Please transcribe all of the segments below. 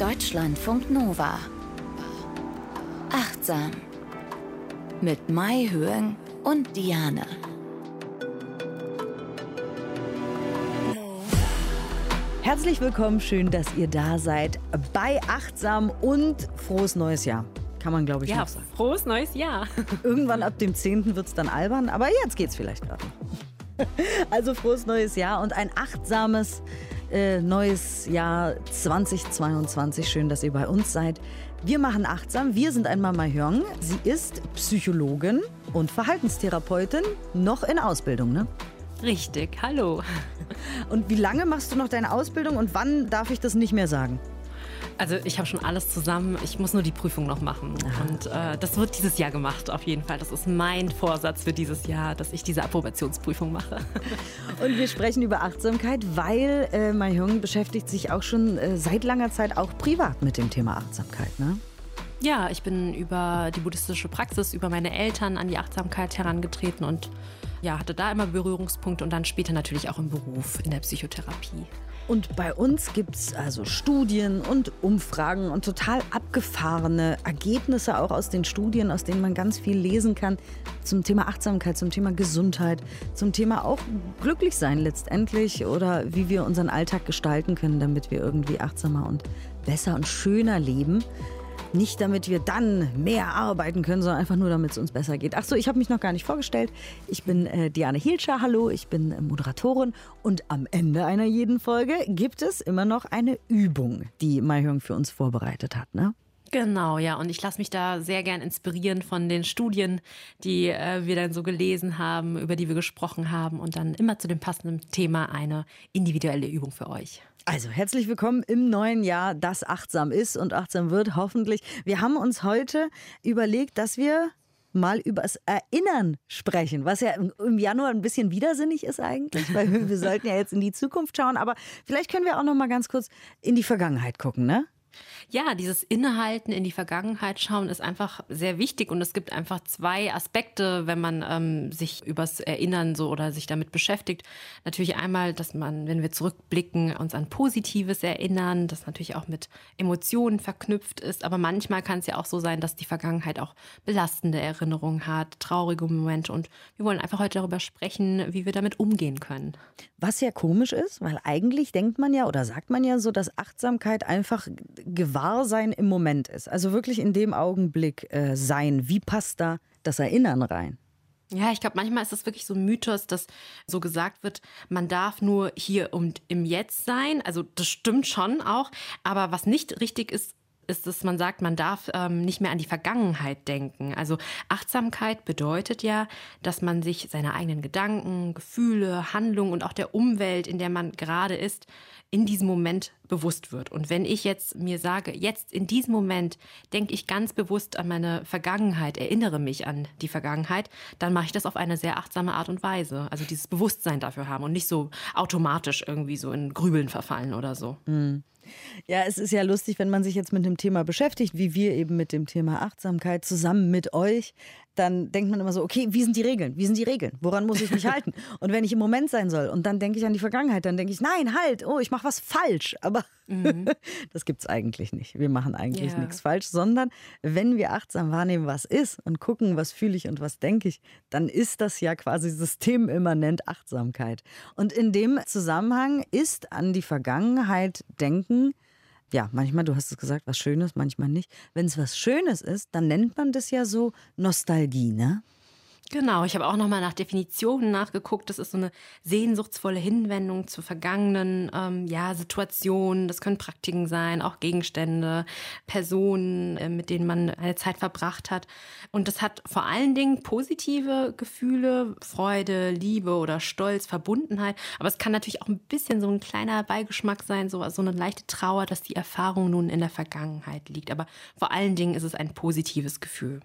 Deutschlandfunk Nova. Achtsam. Mit Mai Höhen und Diane. Herzlich willkommen, schön, dass ihr da seid bei Achtsam und frohes neues Jahr. Kann man, glaube ich, Ja, noch sagen. frohes neues Jahr. Irgendwann ab dem 10. wird es dann albern, aber jetzt geht's vielleicht gerade noch. Also frohes neues Jahr und ein achtsames äh, neues Jahr 2022. Schön, dass ihr bei uns seid. Wir machen achtsam. Wir sind einmal Mahjong. Sie ist Psychologin und Verhaltenstherapeutin, noch in Ausbildung, ne? Richtig, hallo. Und wie lange machst du noch deine Ausbildung und wann darf ich das nicht mehr sagen? Also ich habe schon alles zusammen. Ich muss nur die Prüfung noch machen. Und äh, das wird dieses Jahr gemacht, auf jeden Fall. Das ist mein Vorsatz für dieses Jahr, dass ich diese Approbationsprüfung mache. Und wir sprechen über Achtsamkeit, weil äh, Mahjong beschäftigt sich auch schon äh, seit langer Zeit auch privat mit dem Thema Achtsamkeit, ne? Ja, ich bin über die buddhistische Praxis, über meine Eltern an die Achtsamkeit herangetreten und ja, hatte da immer Berührungspunkte und dann später natürlich auch im Beruf, in der Psychotherapie. Und bei uns gibt es also Studien und Umfragen und total abgefahrene Ergebnisse auch aus den Studien, aus denen man ganz viel lesen kann zum Thema Achtsamkeit, zum Thema Gesundheit, zum Thema auch glücklich sein letztendlich oder wie wir unseren Alltag gestalten können, damit wir irgendwie achtsamer und besser und schöner leben. Nicht damit wir dann mehr arbeiten können, sondern einfach nur, damit es uns besser geht. Ach so, ich habe mich noch gar nicht vorgestellt. Ich bin äh, Diane Hielscher, hallo, ich bin äh, Moderatorin und am Ende einer jeden Folge gibt es immer noch eine Übung, die Maihung für uns vorbereitet hat, ne? Genau, ja. Und ich lasse mich da sehr gern inspirieren von den Studien, die äh, wir dann so gelesen haben, über die wir gesprochen haben und dann immer zu dem passenden Thema eine individuelle Übung für euch. Also herzlich willkommen im neuen Jahr, das achtsam ist und achtsam wird, hoffentlich. Wir haben uns heute überlegt, dass wir mal über das Erinnern sprechen, was ja im- Januar ein bisschen widersinnig ist eigentlich, weil wir sollten ja jetzt in die Zukunft schauen, aber vielleicht können wir auch noch mal ganz kurz in die Vergangenheit gucken, ne? Ja, dieses Innehalten in die Vergangenheit schauen ist einfach sehr wichtig und es gibt einfach zwei Aspekte, wenn man ähm, sich übers Erinnern so oder sich damit beschäftigt. Natürlich einmal, dass man, wenn wir zurückblicken, uns an Positives erinnern, das natürlich auch mit Emotionen verknüpft ist, aber manchmal kann es ja auch so sein, dass die Vergangenheit auch belastende Erinnerungen hat, traurige Momente und wir wollen einfach heute darüber sprechen, wie wir damit umgehen können. Was ja komisch ist, weil eigentlich denkt man ja oder sagt man ja so, dass Achtsamkeit einfach Gewahrsein im Moment ist. Also wirklich in dem Augenblick äh, sein. Wie passt da das Erinnern rein? Ja, ich glaube, manchmal ist es wirklich so ein Mythos, dass so gesagt wird, man darf nur hier und im Jetzt sein. Also das stimmt schon auch. Aber was nicht richtig ist, ist, dass man sagt, man darf ähm, nicht mehr an die Vergangenheit denken. Also Achtsamkeit bedeutet ja, dass man sich seiner eigenen Gedanken, Gefühle, Handlungen und auch der Umwelt, in der man gerade ist, in diesem Moment bewusst wird. Und wenn ich jetzt mir sage, jetzt in diesem Moment denke ich ganz bewusst an meine Vergangenheit, erinnere mich an die Vergangenheit, dann mache ich das auf eine sehr achtsame Art und Weise. Also dieses Bewusstsein dafür haben und nicht so automatisch irgendwie so in Grübeln verfallen oder so. Ja, es ist ja lustig, wenn man sich jetzt mit dem Thema beschäftigt, wie wir eben mit dem Thema Achtsamkeit zusammen mit euch, dann denkt man immer so, okay, wie sind die Regeln? Wie sind die Regeln? Woran muss ich mich halten? Und wenn ich im Moment sein soll und dann denke ich an die Vergangenheit, dann denke ich, nein, halt, oh, ich mache was falsch. Aber das gibt's eigentlich nicht. Wir machen eigentlich Ja. nichts falsch, sondern wenn wir achtsam wahrnehmen, was ist und gucken, was fühle ich und was denke ich, dann ist das ja quasi systemimmanent Achtsamkeit. Und in dem Zusammenhang ist an die Vergangenheit denken, ja, manchmal, du hast es gesagt, was Schönes, manchmal nicht. Wenn es was Schönes ist, dann nennt man das ja so Nostalgie, ne? Genau, ich habe auch nochmal nach Definitionen nachgeguckt. Das ist so eine sehnsuchtsvolle Hinwendung zu vergangenen ähm, ja, Situationen. Das können Praktiken sein, auch Gegenstände, Personen, äh, mit denen man eine Zeit verbracht hat. Und das hat vor allen Dingen positive Gefühle, Freude, Liebe oder Stolz, Verbundenheit. Aber es kann natürlich auch ein bisschen so ein kleiner Beigeschmack sein, so, so eine leichte Trauer, dass die Erfahrung nun in der Vergangenheit liegt. Aber vor allen Dingen ist es ein positives Gefühl.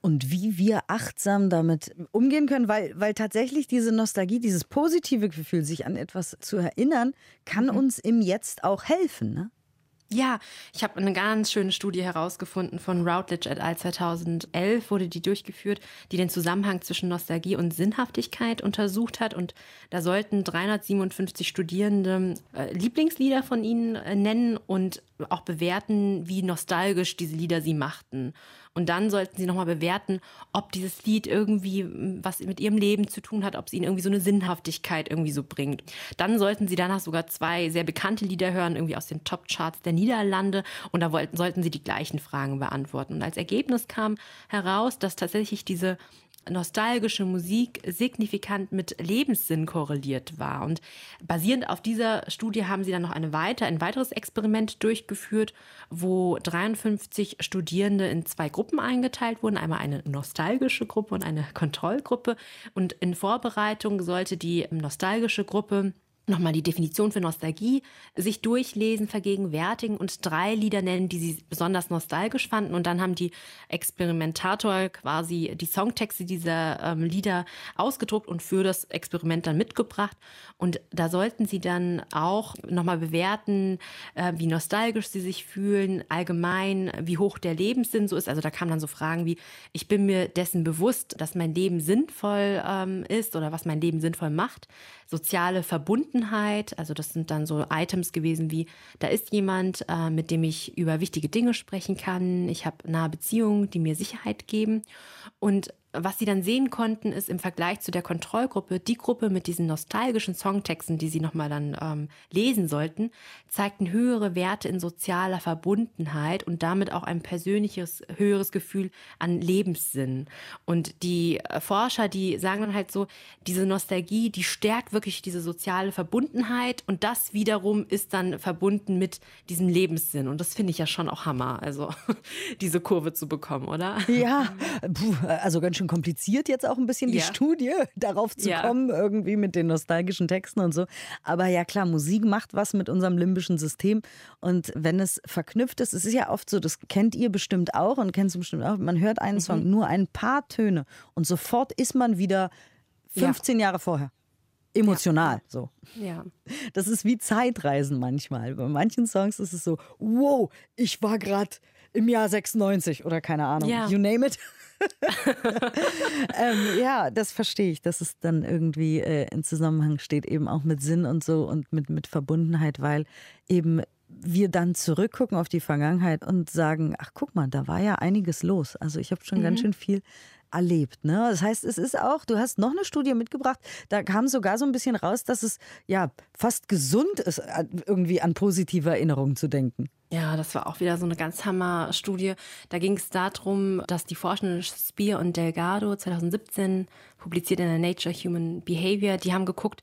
Und wie wir achtsam damit umgehen können, weil, weil tatsächlich diese Nostalgie, dieses positive Gefühl, sich an etwas zu erinnern, kann uns im Jetzt auch helfen. Ne? Ja, ich habe eine ganz schöne Studie herausgefunden von Routledge et al. 2011 wurde die durchgeführt, die den Zusammenhang zwischen Nostalgie und Sinnhaftigkeit untersucht hat. Und da sollten 357 Studierende äh, Lieblingslieder von ihnen äh, nennen und auch bewerten, wie nostalgisch diese Lieder sie machten. Und dann sollten sie nochmal bewerten, ob dieses Lied irgendwie hm, was mit ihrem Leben zu tun hat, ob es ihnen irgendwie so eine Sinnhaftigkeit irgendwie so bringt. Dann sollten sie danach sogar zwei sehr bekannte Lieder hören, irgendwie aus den Top-Charts der Niederlande. Und da wollten, sollten sie die gleichen Fragen beantworten. Und als Ergebnis kam heraus, dass tatsächlich diese nostalgische Musik signifikant mit Lebenssinn korreliert war. Und basierend auf dieser Studie haben sie dann noch eine weiter, ein weiteres Experiment durchgeführt, wo 53 Studierende in zwei Gruppen eingeteilt wurden. Einmal eine nostalgische Gruppe und eine Kontrollgruppe. Und in Vorbereitung sollte die nostalgische Gruppe nochmal die Definition für Nostalgie sich durchlesen, vergegenwärtigen und drei Lieder nennen, die sie besonders nostalgisch fanden. Und dann haben die Experimentator quasi die Songtexte dieser ähm, Lieder ausgedruckt und für das Experiment dann mitgebracht. Und da sollten sie dann auch nochmal bewerten, äh, wie nostalgisch sie sich fühlen, allgemein, wie hoch der Lebenssinn so ist. Also da kamen dann so Fragen wie, ich bin mir dessen bewusst, dass mein Leben sinnvoll ähm, ist oder was mein Leben sinnvoll macht. Soziale Verbundenheit Verbundenheit. Also das sind dann so Items gewesen wie, da ist jemand, äh, mit dem ich über wichtige Dinge sprechen kann. Ich habe nahe Beziehungen, die mir Sicherheit geben. Und was sie dann sehen konnten, ist im Vergleich zu der Kontrollgruppe, die Gruppe mit diesen nostalgischen Songtexten, die sie nochmal dann ähm, lesen sollten, zeigten höhere Werte in sozialer Verbundenheit und damit auch ein persönliches, höheres Gefühl an Lebenssinn. Und die äh, Forscher, die sagen dann halt so, diese Nostalgie, die stärkt wirklich diese soziale Verbundenheit und das wiederum ist dann verbunden mit diesem Lebenssinn. Und das finde ich ja schon auch Hammer, also diese Kurve zu bekommen, oder? Ja, also ganz schön bisschen kompliziert jetzt auch ein bisschen die ja. Studie, darauf zu ja. kommen, irgendwie mit den nostalgischen Texten und so. Aber ja klar, Musik macht was mit unserem limbischen System. Und wenn es verknüpft ist, es ist ja oft so, das kennt ihr bestimmt auch und kennst du bestimmt auch, man hört einen mhm. Song, nur ein paar Töne und sofort ist man wieder 15 ja. Jahre vorher emotional. Ja. So. Ja. Das ist wie Zeitreisen manchmal. Bei manchen Songs ist es so, wow, ich war gerade im Jahr 96 oder keine Ahnung. Ja. You name it. ähm, ja, das verstehe ich, dass es dann irgendwie äh, in Zusammenhang steht, eben auch mit Sinn und so und mit, mit Verbundenheit, weil eben wir dann zurückgucken auf die Vergangenheit und sagen, ach guck mal, da war ja einiges los. Also ich habe schon mhm. ganz schön viel erlebt. Ne? Das heißt, es ist auch, du hast noch eine Studie mitgebracht, da kam sogar so ein bisschen raus, dass es ja fast gesund ist, irgendwie an positive Erinnerungen zu denken. Ja, das war auch wieder so eine ganz Hammer-Studie. Da ging es darum, dass die Forschenden Spear und Delgado 2017 publiziert in der Nature Human Behavior, die haben geguckt,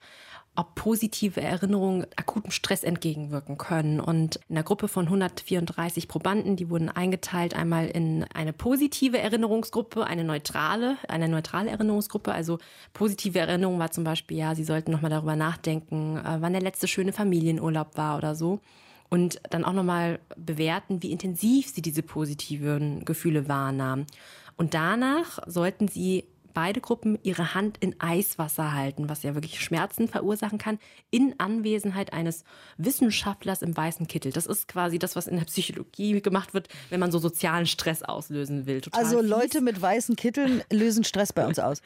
ob positive Erinnerungen akutem Stress entgegenwirken können. Und in einer Gruppe von 134 Probanden, die wurden eingeteilt einmal in eine positive Erinnerungsgruppe, eine neutrale, eine neutrale Erinnerungsgruppe. Also positive Erinnerung war zum Beispiel, ja, sie sollten nochmal darüber nachdenken, äh, wann der letzte schöne Familienurlaub war oder so. Und dann auch nochmal bewerten, wie intensiv sie diese positiven Gefühle wahrnahmen. Und danach sollten sie beide Gruppen ihre Hand in Eiswasser halten, was ja wirklich Schmerzen verursachen kann, in Anwesenheit eines Wissenschaftlers im weißen Kittel. Das ist quasi das, was in der Psychologie gemacht wird, wenn man so sozialen Stress auslösen will. Total also fies. Leute mit weißen Kitteln lösen Stress bei uns aus.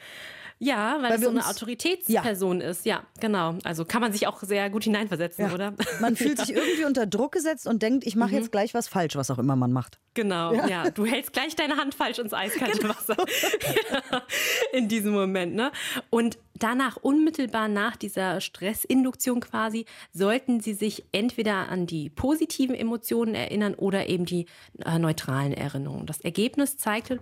Ja, weil, weil es so eine Autoritätsperson ja. ist. Ja, genau. Also kann man sich auch sehr gut hineinversetzen, ja. oder? Man fühlt sich irgendwie unter Druck gesetzt und denkt, ich mache mhm. jetzt gleich was falsch, was auch immer man macht. Genau, ja. ja. Du hältst gleich deine Hand falsch ins eiskalte genau. Wasser. In diesem Moment, ne? Und danach, unmittelbar nach dieser Stressinduktion quasi, sollten sie sich entweder an die positiven Emotionen erinnern oder eben die äh, neutralen Erinnerungen. Das Ergebnis zeigte,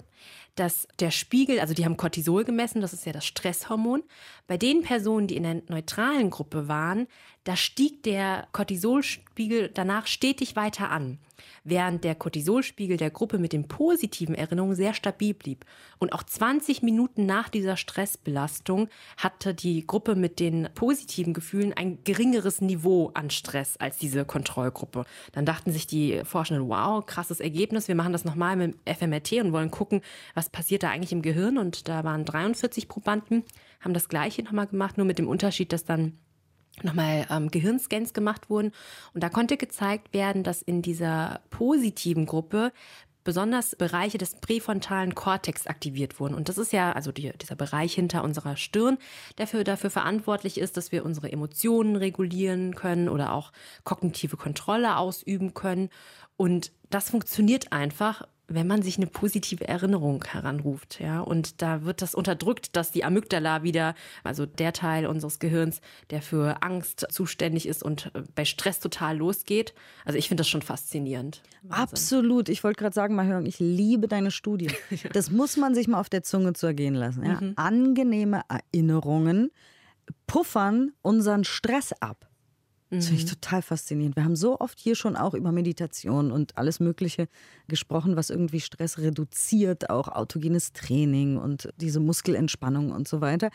dass der Spiegel, also die haben Cortisol gemessen, das ist ja das Stresshormon. Bei den Personen, die in der neutralen Gruppe waren, da stieg der Cortisolspiegel danach stetig weiter an während der Cortisolspiegel der Gruppe mit den positiven Erinnerungen sehr stabil blieb. Und auch 20 Minuten nach dieser Stressbelastung hatte die Gruppe mit den positiven Gefühlen ein geringeres Niveau an Stress als diese Kontrollgruppe. Dann dachten sich die Forschenden, wow, krasses Ergebnis, wir machen das nochmal mit FMRT und wollen gucken, was passiert da eigentlich im Gehirn. Und da waren 43 Probanden, haben das gleiche nochmal gemacht, nur mit dem Unterschied, dass dann nochmal ähm, Gehirnscans gemacht wurden. Und da konnte gezeigt werden, dass in dieser positiven Gruppe besonders Bereiche des präfrontalen Kortex aktiviert wurden. Und das ist ja, also die, dieser Bereich hinter unserer Stirn, der für, dafür verantwortlich ist, dass wir unsere Emotionen regulieren können oder auch kognitive Kontrolle ausüben können. Und das funktioniert einfach, wenn man sich eine positive Erinnerung heranruft, ja, und da wird das unterdrückt, dass die Amygdala wieder, also der Teil unseres Gehirns, der für Angst zuständig ist und äh, bei Stress total losgeht. Also ich finde das schon faszinierend. Wahnsinn. Absolut. Ich wollte gerade sagen, Marion, ich liebe deine Studie. Das muss man sich mal auf der Zunge zu ergehen lassen. Ja? Mhm. Angenehme Erinnerungen puffern unseren Stress ab. Das finde ich mhm. total faszinierend. Wir haben so oft hier schon auch über Meditation und alles Mögliche gesprochen, was irgendwie Stress reduziert, auch autogenes Training und diese Muskelentspannung und so weiter.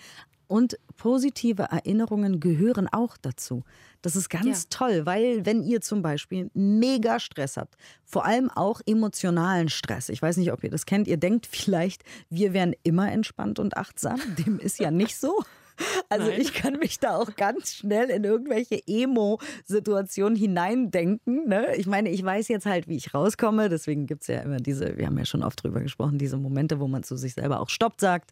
Und positive Erinnerungen gehören auch dazu. Das ist ganz ja. toll, weil wenn ihr zum Beispiel mega Stress habt, vor allem auch emotionalen Stress, ich weiß nicht, ob ihr das kennt, ihr denkt vielleicht, wir wären immer entspannt und achtsam. Dem ist ja nicht so. Also Nein. ich kann mich da auch ganz schnell in irgendwelche Emo-Situationen hineindenken. Ne? Ich meine, ich weiß jetzt halt, wie ich rauskomme. Deswegen gibt es ja immer diese, wir haben ja schon oft drüber gesprochen, diese Momente, wo man zu sich selber auch Stopp sagt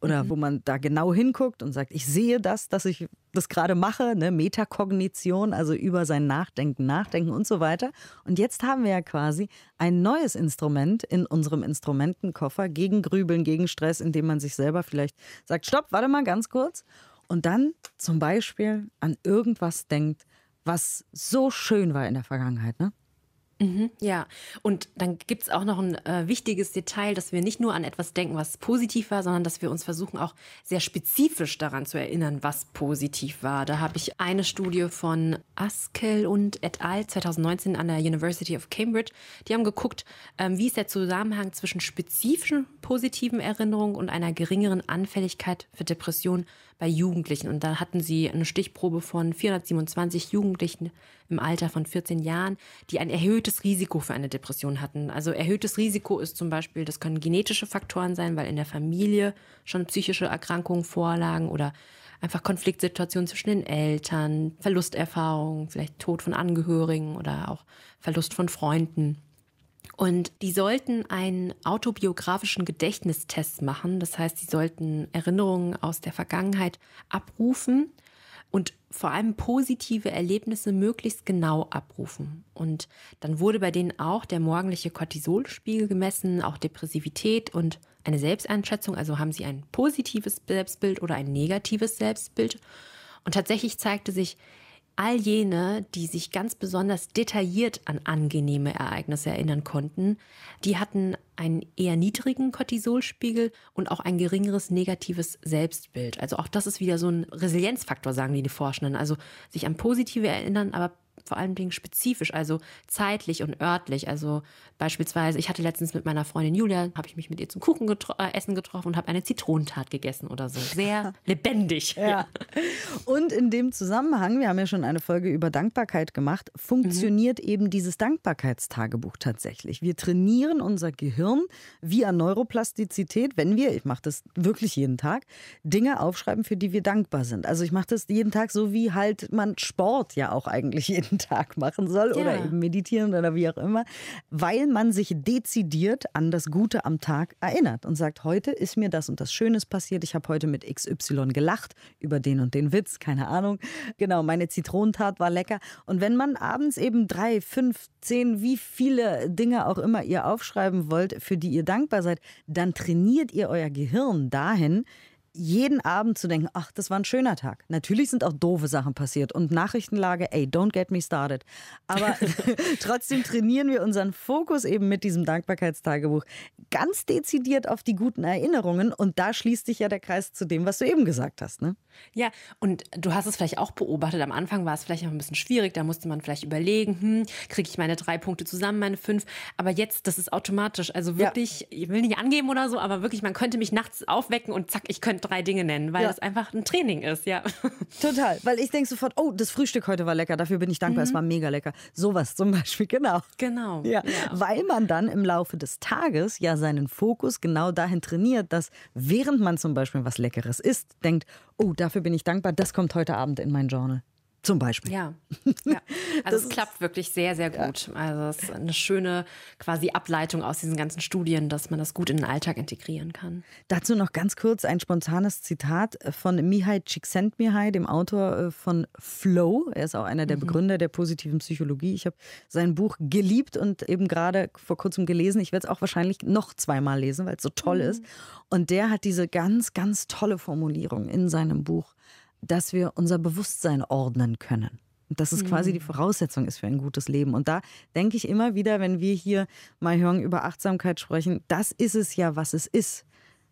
oder mhm. wo man da genau hinguckt und sagt, ich sehe das, dass ich das gerade mache, ne? Metakognition, also über sein Nachdenken, Nachdenken und so weiter. Und jetzt haben wir ja quasi ein neues Instrument in unserem Instrumentenkoffer gegen Grübeln, gegen Stress, indem man sich selber vielleicht sagt, stopp, warte mal ganz kurz. Und dann zum Beispiel an irgendwas denkt, was so schön war in der Vergangenheit, ne? Mhm, ja, und dann gibt es auch noch ein äh, wichtiges Detail, dass wir nicht nur an etwas denken, was positiv war, sondern dass wir uns versuchen, auch sehr spezifisch daran zu erinnern, was positiv war. Da habe ich eine Studie von Askel und et al. 2019 an der University of Cambridge. Die haben geguckt, ähm, wie ist der Zusammenhang zwischen spezifischen positiven Erinnerungen und einer geringeren Anfälligkeit für Depressionen bei Jugendlichen. Und da hatten sie eine Stichprobe von 427 Jugendlichen im Alter von 14 Jahren, die ein erhöhtes Risiko für eine Depression hatten. Also erhöhtes Risiko ist zum Beispiel, das können genetische Faktoren sein, weil in der Familie schon psychische Erkrankungen vorlagen oder einfach Konfliktsituationen zwischen den Eltern, Verlusterfahrungen, vielleicht Tod von Angehörigen oder auch Verlust von Freunden. Und die sollten einen autobiografischen Gedächtnistest machen. Das heißt, sie sollten Erinnerungen aus der Vergangenheit abrufen und vor allem positive Erlebnisse möglichst genau abrufen. Und dann wurde bei denen auch der morgendliche Cortisolspiegel gemessen, auch Depressivität und eine Selbsteinschätzung. Also haben sie ein positives Selbstbild oder ein negatives Selbstbild. Und tatsächlich zeigte sich, all jene, die sich ganz besonders detailliert an angenehme Ereignisse erinnern konnten, die hatten einen eher niedrigen Cortisolspiegel und auch ein geringeres negatives Selbstbild. Also auch das ist wieder so ein Resilienzfaktor, sagen die, die Forschenden. Also sich an positive erinnern, aber vor allen Dingen spezifisch, also zeitlich und örtlich. Also beispielsweise, ich hatte letztens mit meiner Freundin Julia, habe ich mich mit ihr zum Kuchen getro äh, essen getroffen und habe eine Zitronentat gegessen oder so. Sehr lebendig. Ja. Und in dem Zusammenhang, wir haben ja schon eine Folge über Dankbarkeit gemacht, funktioniert mhm. eben dieses Dankbarkeitstagebuch tatsächlich. Wir trainieren unser Gehirn via Neuroplastizität, wenn wir, ich mache das wirklich jeden Tag, Dinge aufschreiben, für die wir dankbar sind. Also ich mache das jeden Tag so wie halt man Sport ja auch eigentlich jeden jeden Tag machen soll ja. oder eben meditieren oder wie auch immer, weil man sich dezidiert an das Gute am Tag erinnert und sagt, heute ist mir das und das Schönes passiert. Ich habe heute mit XY gelacht über den und den Witz, keine Ahnung. Genau, meine Zitronentat war lecker. Und wenn man abends eben drei, fünf, zehn, wie viele Dinge auch immer ihr aufschreiben wollt, für die ihr dankbar seid, dann trainiert ihr euer Gehirn dahin, jeden Abend zu denken, ach, das war ein schöner Tag. Natürlich sind auch doofe Sachen passiert und Nachrichtenlage, ey, don't get me started. Aber trotzdem trainieren wir unseren Fokus eben mit diesem Dankbarkeitstagebuch ganz dezidiert auf die guten Erinnerungen und da schließt sich ja der Kreis zu dem, was du eben gesagt hast. Ne? Ja, und du hast es vielleicht auch beobachtet. Am Anfang war es vielleicht noch ein bisschen schwierig. Da musste man vielleicht überlegen, hm, kriege ich meine drei Punkte zusammen, meine fünf. Aber jetzt, das ist automatisch. Also wirklich, ja. ich will nicht angeben oder so, aber wirklich, man könnte mich nachts aufwecken und zack, ich könnte drei Dinge nennen, weil ja. das einfach ein Training ist, ja. Total, weil ich denke sofort, oh, das Frühstück heute war lecker, dafür bin ich dankbar, mhm. es war mega lecker. Sowas zum Beispiel, genau. Genau. Ja. ja. Weil man dann im Laufe des Tages ja seinen Fokus genau dahin trainiert, dass während man zum Beispiel was Leckeres isst, denkt, oh, dafür bin ich dankbar, das kommt heute Abend in mein Journal. Zum Beispiel. Ja, ja. also es klappt wirklich sehr, sehr gut. Ja. Also es ist eine schöne quasi Ableitung aus diesen ganzen Studien, dass man das gut in den Alltag integrieren kann. Dazu noch ganz kurz ein spontanes Zitat von Mihai Csikszentmihalyi, dem Autor äh, von Flow. Er ist auch einer der mhm. Begründer der positiven Psychologie. Ich habe sein Buch geliebt und eben gerade vor kurzem gelesen. Ich werde es auch wahrscheinlich noch zweimal lesen, weil es so toll mhm. ist. Und der hat diese ganz, ganz tolle Formulierung in seinem Buch dass wir unser Bewusstsein ordnen können. Und dass es quasi die mhm. Voraussetzung ist für ein gutes Leben. Und da denke ich immer wieder, wenn wir hier mal hören über Achtsamkeit sprechen, das ist es ja, was es ist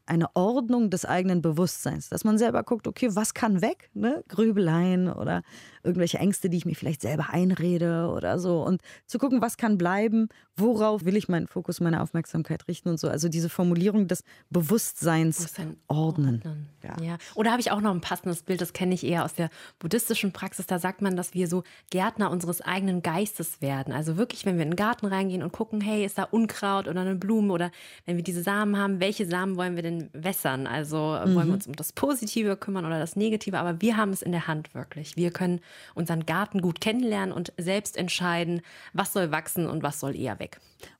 eine Ordnung des eigenen Bewusstseins, dass man selber guckt, okay, was kann weg, ne? Grübeleien oder irgendwelche Ängste, die ich mir vielleicht selber einrede oder so und zu gucken, was kann bleiben, worauf will ich meinen Fokus, meine Aufmerksamkeit richten und so. Also diese Formulierung des Bewusstseins Bewusstsein ordnen. ordnen. Ja. ja. Oder habe ich auch noch ein passendes Bild, das kenne ich eher aus der buddhistischen Praxis, da sagt man, dass wir so Gärtner unseres eigenen Geistes werden. Also wirklich, wenn wir in den Garten reingehen und gucken, hey, ist da Unkraut oder eine Blume oder wenn wir diese Samen haben, welche Samen wollen wir denn wässern. Also mhm. wollen wir uns um das Positive kümmern oder das Negative, aber wir haben es in der Hand wirklich. Wir können unseren Garten gut kennenlernen und selbst entscheiden, was soll wachsen und was soll eher weg.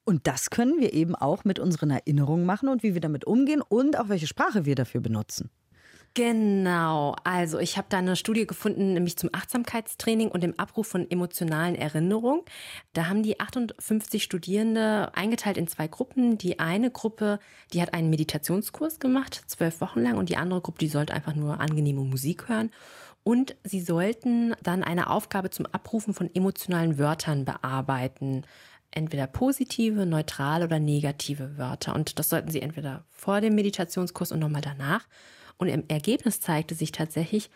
Und das können wir eben auch mit unseren Erinnerungen machen und wie wir damit umgehen und auch welche Sprache wir dafür benutzen. Genau, also ich habe da eine Studie gefunden, nämlich zum Achtsamkeitstraining und dem Abruf von emotionalen Erinnerungen. Da haben die 58 Studierende eingeteilt in zwei Gruppen. Die eine Gruppe, die hat einen Meditationskurs gemacht, zwölf Wochen lang, und die andere Gruppe, die sollte einfach nur angenehme Musik hören. Und sie sollten dann eine Aufgabe zum Abrufen von emotionalen Wörtern bearbeiten entweder positive, neutrale oder negative Wörter. Und das sollten Sie entweder vor dem Meditationskurs und nochmal danach. Und im Ergebnis zeigte sich tatsächlich,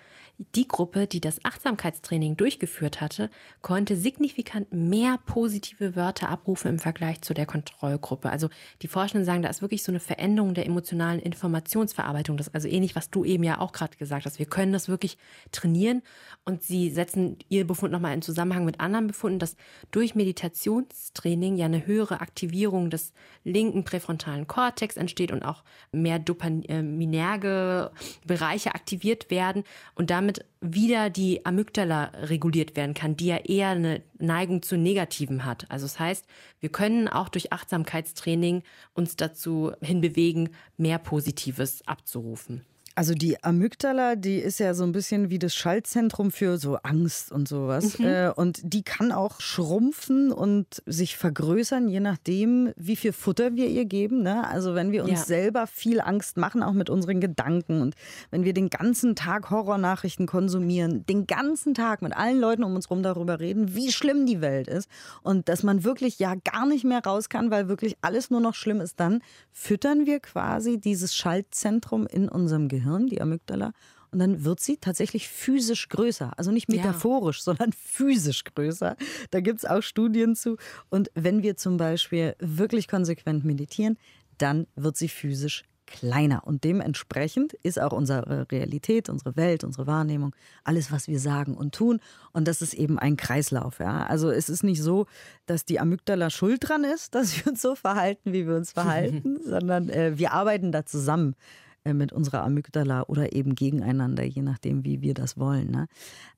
die Gruppe, die das Achtsamkeitstraining durchgeführt hatte, konnte signifikant mehr positive Wörter abrufen im Vergleich zu der Kontrollgruppe. Also die Forschenden sagen, da ist wirklich so eine Veränderung der emotionalen Informationsverarbeitung. Das ist also ähnlich, was du eben ja auch gerade gesagt hast. Wir können das wirklich trainieren und sie setzen ihr Befund nochmal in Zusammenhang mit anderen Befunden, dass durch Meditationstraining ja eine höhere Aktivierung des linken präfrontalen Kortex entsteht und auch mehr dopaminerge Bereiche aktiviert werden und damit wieder die Amygdala reguliert werden kann, die ja eher eine Neigung zu Negativen hat. Also das heißt, wir können auch durch Achtsamkeitstraining uns dazu hinbewegen, mehr Positives abzurufen. Also die Amygdala, die ist ja so ein bisschen wie das Schaltzentrum für so Angst und sowas. Mhm. Äh, und die kann auch schrumpfen und sich vergrößern, je nachdem, wie viel Futter wir ihr geben. Ne? Also wenn wir uns ja. selber viel Angst machen, auch mit unseren Gedanken und wenn wir den ganzen Tag Horrornachrichten konsumieren, den ganzen Tag mit allen Leuten um uns rum darüber reden, wie schlimm die Welt ist und dass man wirklich ja gar nicht mehr raus kann, weil wirklich alles nur noch schlimm ist, dann füttern wir quasi dieses Schaltzentrum in unserem Gehirn. Gehirn, die Amygdala. Und dann wird sie tatsächlich physisch größer. Also nicht metaphorisch, ja. sondern physisch größer. Da gibt es auch Studien zu. Und wenn wir zum Beispiel wirklich konsequent meditieren, dann wird sie physisch kleiner. Und dementsprechend ist auch unsere Realität, unsere Welt, unsere Wahrnehmung, alles, was wir sagen und tun. Und das ist eben ein Kreislauf. Ja? Also es ist nicht so, dass die Amygdala schuld dran ist, dass wir uns so verhalten, wie wir uns verhalten, sondern äh, wir arbeiten da zusammen. Äh, mit unserer Amygdala oder eben gegeneinander, je nachdem, wie wir das wollen. Ne?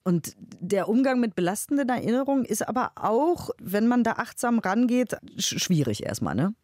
Und der Umgang mit belastenden Erinnerungen ist aber auch, wenn man da achtsam rangeht, schwierig erstmal, ne?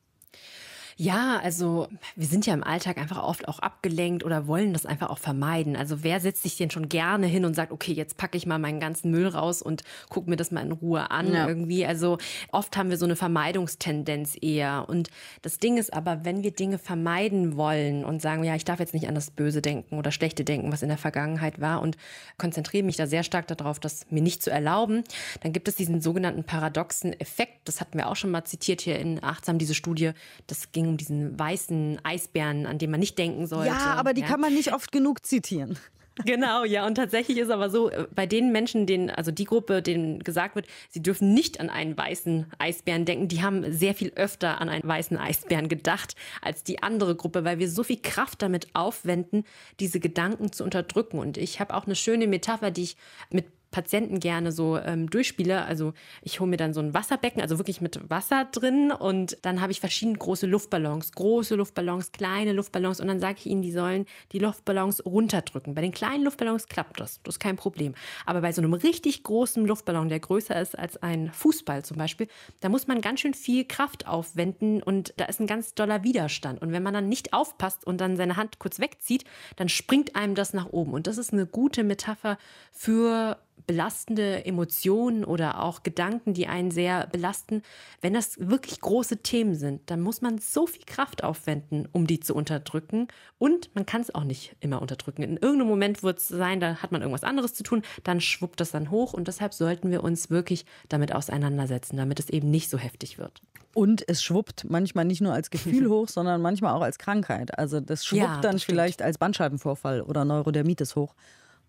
Ja, also wir sind ja im Alltag einfach oft auch abgelenkt oder wollen das einfach auch vermeiden. Also wer setzt sich denn schon gerne hin und sagt, okay, jetzt packe ich mal meinen ganzen Müll raus und gucke mir das mal in Ruhe an ja. irgendwie. Also oft haben wir so eine Vermeidungstendenz eher. Und das Ding ist aber, wenn wir Dinge vermeiden wollen und sagen, ja, ich darf jetzt nicht an das Böse denken oder Schlechte denken, was in der Vergangenheit war und konzentriere mich da sehr stark darauf, das mir nicht zu erlauben, dann gibt es diesen sogenannten paradoxen Effekt. Das hatten wir auch schon mal zitiert hier in Achtsam, diese Studie. Das ging um diesen weißen Eisbären, an den man nicht denken sollte. Ja, aber die ja. kann man nicht oft genug zitieren. Genau, ja. Und tatsächlich ist aber so, äh, bei den Menschen, denen, also die Gruppe, denen gesagt wird, sie dürfen nicht an einen weißen Eisbären denken, die haben sehr viel öfter an einen weißen Eisbären gedacht als die andere Gruppe, weil wir so viel Kraft damit aufwenden, diese Gedanken zu unterdrücken. Und ich habe auch eine schöne Metapher, die ich mit Patienten gerne so ähm, durchspiele. Also ich hole mir dann so ein Wasserbecken, also wirklich mit Wasser drin und dann habe ich verschiedene große Luftballons, große Luftballons, kleine Luftballons und dann sage ich ihnen, die sollen die Luftballons runterdrücken. Bei den kleinen Luftballons klappt das, das ist kein Problem. Aber bei so einem richtig großen Luftballon, der größer ist als ein Fußball zum Beispiel, da muss man ganz schön viel Kraft aufwenden und da ist ein ganz doller Widerstand. Und wenn man dann nicht aufpasst und dann seine Hand kurz wegzieht, dann springt einem das nach oben. Und das ist eine gute Metapher für belastende Emotionen oder auch Gedanken, die einen sehr belasten, wenn das wirklich große Themen sind, dann muss man so viel Kraft aufwenden, um die zu unterdrücken. Und man kann es auch nicht immer unterdrücken. In irgendeinem Moment wird es sein, da hat man irgendwas anderes zu tun, dann schwuppt das dann hoch. Und deshalb sollten wir uns wirklich damit auseinandersetzen, damit es eben nicht so heftig wird. Und es schwuppt manchmal nicht nur als Gefühl hoch, sondern manchmal auch als Krankheit. Also das schwuppt ja, das dann stimmt. vielleicht als Bandscheibenvorfall oder Neurodermitis hoch.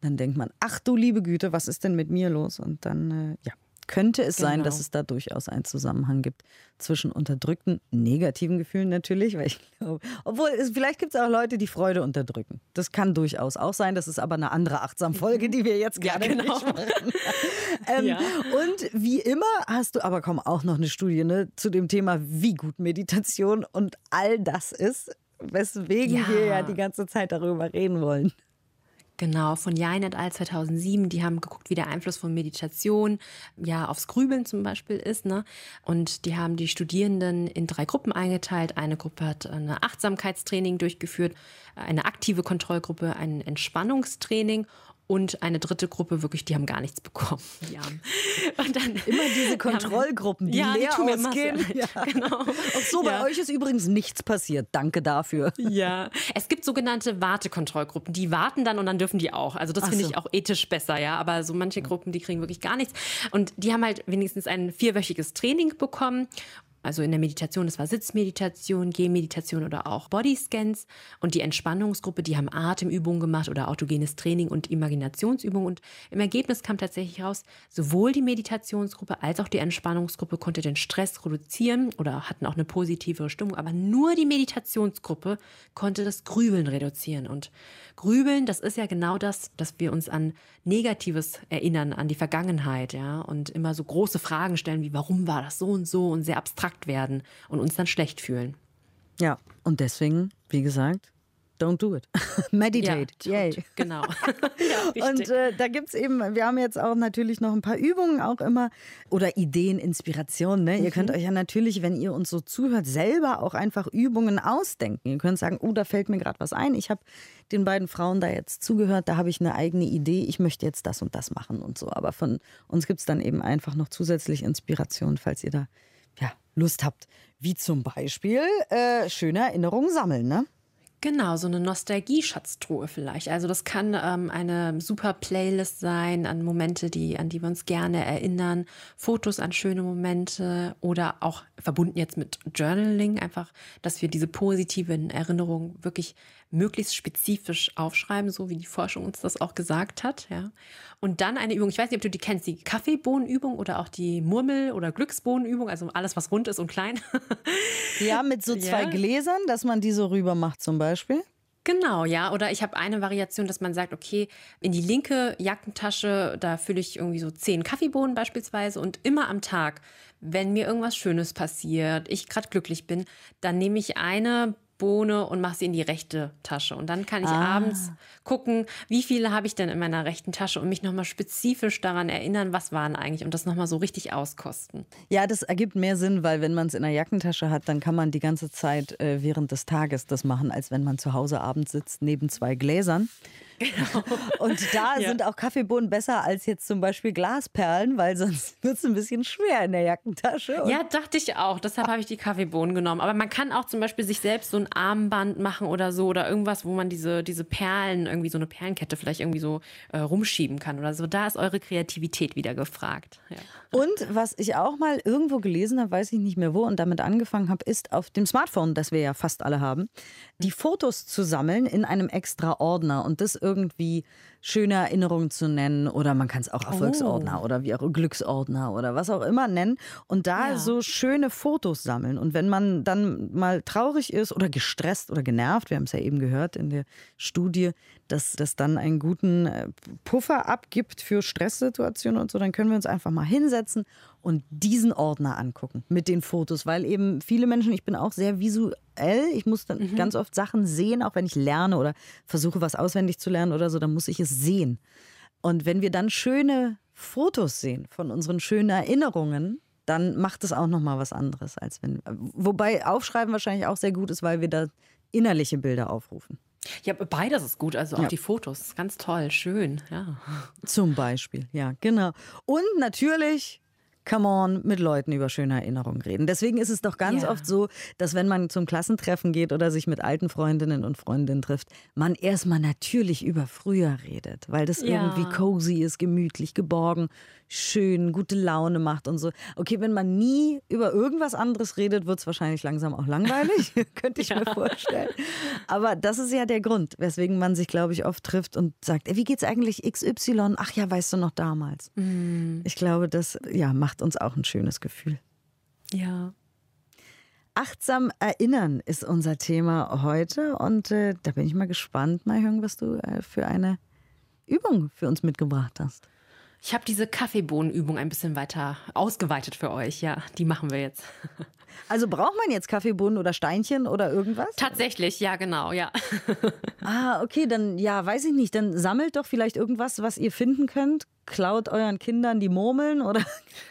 Dann denkt man, ach du liebe Güte, was ist denn mit mir los? Und dann, äh, ja, könnte es genau. sein, dass es da durchaus einen Zusammenhang gibt zwischen unterdrückten negativen Gefühlen natürlich, weil ich glaube, obwohl es, vielleicht gibt es auch Leute, die Freude unterdrücken. Das kann durchaus auch sein. Das ist aber eine andere Achtsam-Folge, die wir jetzt gerne ja, genau. nicht machen. ähm, ja. Und wie immer hast du aber komm auch noch eine Studie ne, zu dem Thema, wie gut Meditation und all das ist, weswegen ja. wir ja die ganze Zeit darüber reden wollen. Genau, von Jain et al. 2007. Die haben geguckt, wie der Einfluss von Meditation ja aufs Grübeln zum Beispiel ist. Ne? Und die haben die Studierenden in drei Gruppen eingeteilt. Eine Gruppe hat ein Achtsamkeitstraining durchgeführt, eine aktive Kontrollgruppe, ein Entspannungstraining und eine dritte Gruppe wirklich, die haben gar nichts bekommen. Ja. Und dann immer diese Kontrollgruppen, die ja, leer die ausgehen. Ja. Genau. Auch so, bei ja. euch ist übrigens nichts passiert. Danke dafür. Ja. Es gibt sogenannte Wartekontrollgruppen, die warten dann und dann dürfen die auch. Also das finde so. ich auch ethisch besser, ja. Aber so manche Gruppen, die kriegen wirklich gar nichts. Und die haben halt wenigstens ein vierwöchiges Training bekommen also in der Meditation, das war Sitzmeditation, Gehmeditation oder auch Bodyscans. Und die Entspannungsgruppe, die haben Atemübungen gemacht oder autogenes Training und Imaginationsübungen. Und im Ergebnis kam tatsächlich raus, sowohl die Meditationsgruppe als auch die Entspannungsgruppe konnte den Stress reduzieren oder hatten auch eine positivere Stimmung. Aber nur die Meditationsgruppe konnte das Grübeln reduzieren. Und Grübeln, das ist ja genau das, dass wir uns an Negatives erinnern, an die Vergangenheit, ja, und immer so große Fragen stellen wie, warum war das so und so und sehr abstrakt werden und uns dann schlecht fühlen. Ja, und deswegen, wie gesagt, don't do it. Meditate. Ja, Yay. Genau. ja, und äh, da gibt es eben, wir haben jetzt auch natürlich noch ein paar Übungen auch immer oder Ideen, Inspirationen. Ne? Mhm. Ihr könnt euch ja natürlich, wenn ihr uns so zuhört, selber auch einfach Übungen ausdenken. Ihr könnt sagen, oh, da fällt mir gerade was ein. Ich habe den beiden Frauen da jetzt zugehört, da habe ich eine eigene Idee. Ich möchte jetzt das und das machen und so. Aber von uns gibt es dann eben einfach noch zusätzlich Inspiration, falls ihr da ja, Lust habt. Wie zum Beispiel äh, schöne Erinnerungen sammeln, ne? Genau, so eine Nostalgie-Schatztruhe vielleicht. Also das kann ähm, eine super Playlist sein an Momente, die, an die wir uns gerne erinnern, Fotos an schöne Momente oder auch verbunden jetzt mit Journaling, einfach, dass wir diese positiven Erinnerungen wirklich möglichst spezifisch aufschreiben, so wie die Forschung uns das auch gesagt hat. Ja. Und dann eine Übung, ich weiß nicht, ob du die kennst, die Kaffeebohnenübung oder auch die Murmel- oder Glücksbohnenübung, also alles, was rund ist und klein. ja, mit so zwei ja. Gläsern, dass man die so rüber macht zum Beispiel. Genau, ja. Oder ich habe eine Variation, dass man sagt, okay, in die linke Jackentasche, da fülle ich irgendwie so zehn Kaffeebohnen beispielsweise und immer am Tag, wenn mir irgendwas Schönes passiert, ich gerade glücklich bin, dann nehme ich eine Bohne und mache sie in die rechte Tasche. Und dann kann ich ah. abends gucken, wie viele habe ich denn in meiner rechten Tasche und mich nochmal spezifisch daran erinnern, was waren eigentlich und das nochmal so richtig auskosten. Ja, das ergibt mehr Sinn, weil wenn man es in der Jackentasche hat, dann kann man die ganze Zeit äh, während des Tages das machen, als wenn man zu Hause abends sitzt neben zwei Gläsern. Genau. Und da ja. sind auch Kaffeebohnen besser als jetzt zum Beispiel Glasperlen, weil sonst wird es ein bisschen schwer in der Jackentasche. ja, dachte ich auch. Deshalb habe ich die Kaffeebohnen genommen. Aber man kann auch zum Beispiel sich selbst so ein Armband machen oder so oder irgendwas, wo man diese, diese Perlen, irgendwie so eine Perlenkette vielleicht irgendwie so äh, rumschieben kann oder so. Da ist eure Kreativität wieder gefragt. Ja. Und was ich auch mal irgendwo gelesen habe, weiß ich nicht mehr wo und damit angefangen habe, ist auf dem Smartphone, das wir ja fast alle haben, die Fotos zu sammeln in einem extra Ordner und das irgendwie irgendwie schöne Erinnerungen zu nennen oder man kann es auch Erfolgsordner oh. oder wie auch Glücksordner oder was auch immer nennen und da ja. so schöne Fotos sammeln. Und wenn man dann mal traurig ist oder gestresst oder genervt, wir haben es ja eben gehört in der Studie, dass das dann einen guten äh, Puffer abgibt für Stresssituationen und so, dann können wir uns einfach mal hinsetzen und diesen Ordner angucken mit den Fotos, weil eben viele Menschen, ich bin auch sehr visuell, ich muss dann mhm. ganz oft Sachen sehen, auch wenn ich lerne oder versuche was auswendig zu lernen oder so, dann muss ich es sehen. Und wenn wir dann schöne Fotos sehen von unseren schönen Erinnerungen, dann macht es auch noch mal was anderes als wenn wobei aufschreiben wahrscheinlich auch sehr gut ist, weil wir da innerliche Bilder aufrufen. Ja, beides ist gut, also auch ja. die Fotos, ganz toll, schön, ja. Zum Beispiel, ja, genau. Und natürlich come on, mit Leuten über schöne Erinnerungen reden. Deswegen ist es doch ganz ja. oft so, dass wenn man zum Klassentreffen geht oder sich mit alten Freundinnen und Freundinnen trifft, man erstmal natürlich über früher redet, weil das ja. irgendwie cozy ist, gemütlich, geborgen schön, gute Laune macht und so. Okay, wenn man nie über irgendwas anderes redet, wird es wahrscheinlich langsam auch langweilig, könnte ich ja. mir vorstellen. Aber das ist ja der Grund, weswegen man sich, glaube ich, oft trifft und sagt, ey, wie geht's eigentlich XY? Ach ja, weißt du noch damals. Mhm. Ich glaube, das ja, macht uns auch ein schönes Gefühl. Ja. Achtsam erinnern ist unser Thema heute und äh, da bin ich mal gespannt, hören, was du äh, für eine Übung für uns mitgebracht hast. Ich habe diese Kaffeebohnenübung ein bisschen weiter ausgeweitet für euch. Ja, die machen wir jetzt. Also braucht man jetzt Kaffeebohnen oder Steinchen oder irgendwas? Tatsächlich, ja, genau, ja. Ah, okay, dann ja, weiß ich nicht. Dann sammelt doch vielleicht irgendwas, was ihr finden könnt klaut euren Kindern die Murmeln oder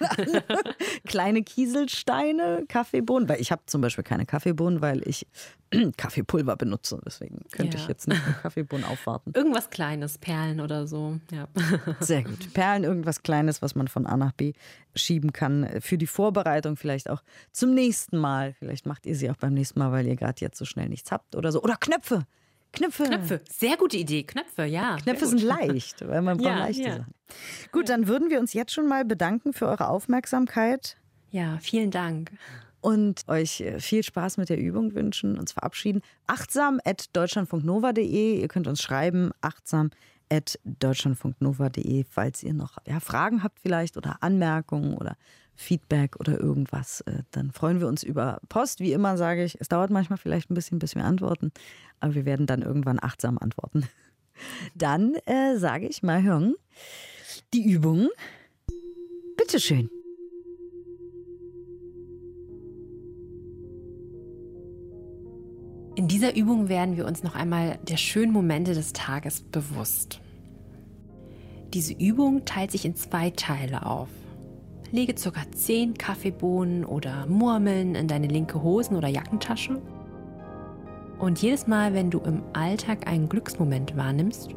kleine Kieselsteine, Kaffeebohnen. Weil ich habe zum Beispiel keine Kaffeebohnen, weil ich Kaffeepulver benutze. Deswegen könnte ja. ich jetzt nicht Kaffeebohnen aufwarten. Irgendwas Kleines, Perlen oder so. Ja. Sehr gut. Perlen, irgendwas Kleines, was man von A nach B schieben kann. Für die Vorbereitung vielleicht auch zum nächsten Mal. Vielleicht macht ihr sie auch beim nächsten Mal, weil ihr gerade jetzt so schnell nichts habt oder so. Oder Knöpfe. Knöpfe. Knöpfe. Sehr gute Idee. Knöpfe, ja. Knöpfe sind leicht, weil man braucht ja, leichte ja. Sachen. Gut, dann würden wir uns jetzt schon mal bedanken für eure Aufmerksamkeit. Ja, vielen Dank. Und euch äh, viel Spaß mit der Übung wünschen, uns verabschieden. Achtsam at deutschlandfunknova.de. Ihr könnt uns schreiben, achtsam at deutschlandfunknova.de, falls ihr noch ja, Fragen habt vielleicht oder Anmerkungen oder Feedback oder irgendwas, äh, dann freuen wir uns über Post. Wie immer sage ich, es dauert manchmal vielleicht ein bisschen, bis wir antworten, aber wir werden dann irgendwann achtsam antworten. Dann äh, sage ich mal hören, die Übung. Bitteschön. In dieser Übung werden wir uns noch einmal der schönen Momente des Tages bewusst. Diese Übung teilt sich in zwei Teile auf. Lege ca. 10 Kaffeebohnen oder Murmeln in deine linke Hosen- oder Jackentasche. Und jedes Mal, wenn du im Alltag einen Glücksmoment wahrnimmst,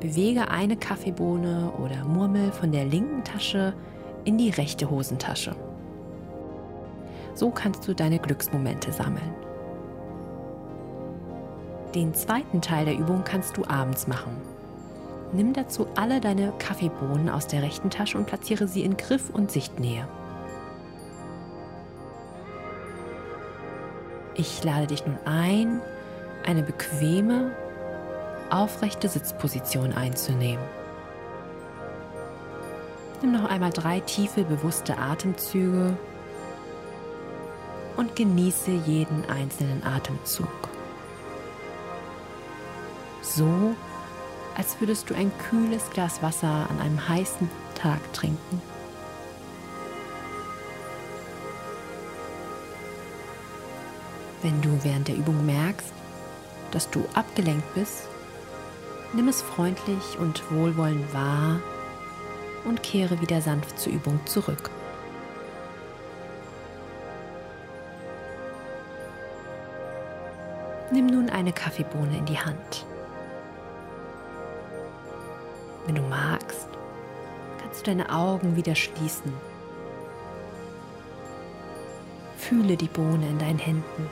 bewege eine Kaffeebohne oder Murmel von der linken Tasche in die rechte Hosentasche. So kannst du deine Glücksmomente sammeln. Den zweiten Teil der Übung kannst du abends machen. Nimm dazu alle deine Kaffeebohnen aus der rechten Tasche und platziere sie in Griff und Sichtnähe. Ich lade dich nun ein, eine bequeme, aufrechte Sitzposition einzunehmen. Nimm noch einmal drei tiefe, bewusste Atemzüge und genieße jeden einzelnen Atemzug. So als würdest du ein kühles Glas Wasser an einem heißen Tag trinken. Wenn du während der Übung merkst, dass du abgelenkt bist, nimm es freundlich und wohlwollend wahr und kehre wieder sanft zur Übung zurück. Nimm nun eine Kaffeebohne in die Hand. Wenn du magst, kannst du deine Augen wieder schließen. Fühle die Bohne in deinen Händen.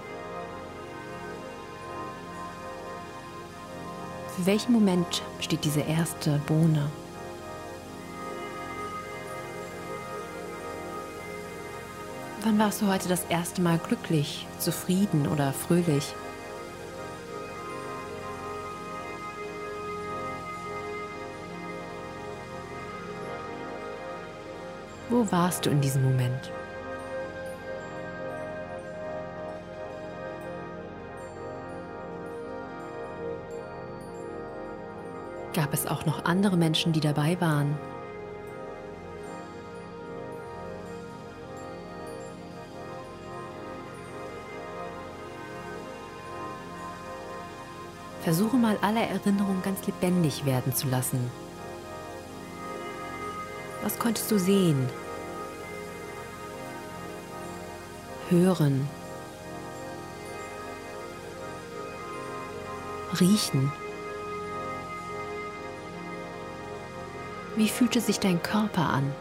Für welchen Moment steht diese erste Bohne? Wann warst du heute das erste Mal glücklich, zufrieden oder fröhlich? Wo warst du in diesem Moment? Gab es auch noch andere Menschen, die dabei waren? Versuche mal alle Erinnerungen ganz lebendig werden zu lassen. Was konntest du sehen? Hören? Riechen? Wie fühlte sich dein Körper an?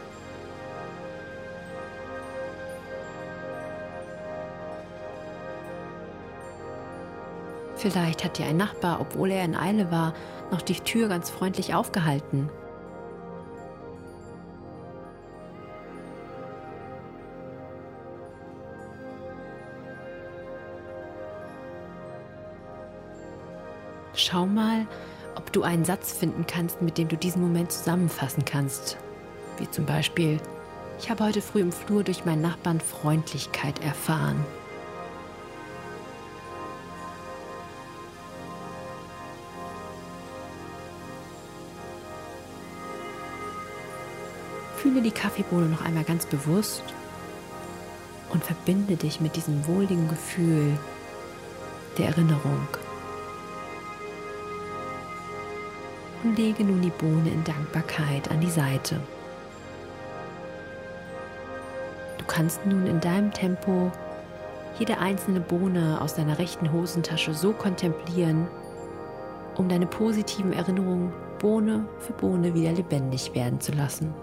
Vielleicht hat dir ein Nachbar, obwohl er in Eile war, noch die Tür ganz freundlich aufgehalten. Schau mal, ob du einen Satz finden kannst, mit dem du diesen Moment zusammenfassen kannst. Wie zum Beispiel, ich habe heute früh im Flur durch meinen Nachbarn Freundlichkeit erfahren. Fühle die Kaffeebohne noch einmal ganz bewusst und verbinde dich mit diesem wohligen Gefühl der Erinnerung. Und lege nun die Bohne in Dankbarkeit an die Seite. Du kannst nun in deinem Tempo jede einzelne Bohne aus deiner rechten Hosentasche so kontemplieren, um deine positiven Erinnerungen Bohne für Bohne wieder lebendig werden zu lassen.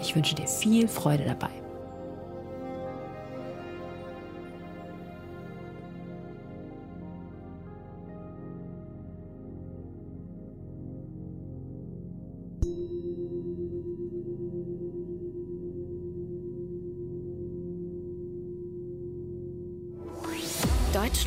Ich wünsche dir viel Freude dabei.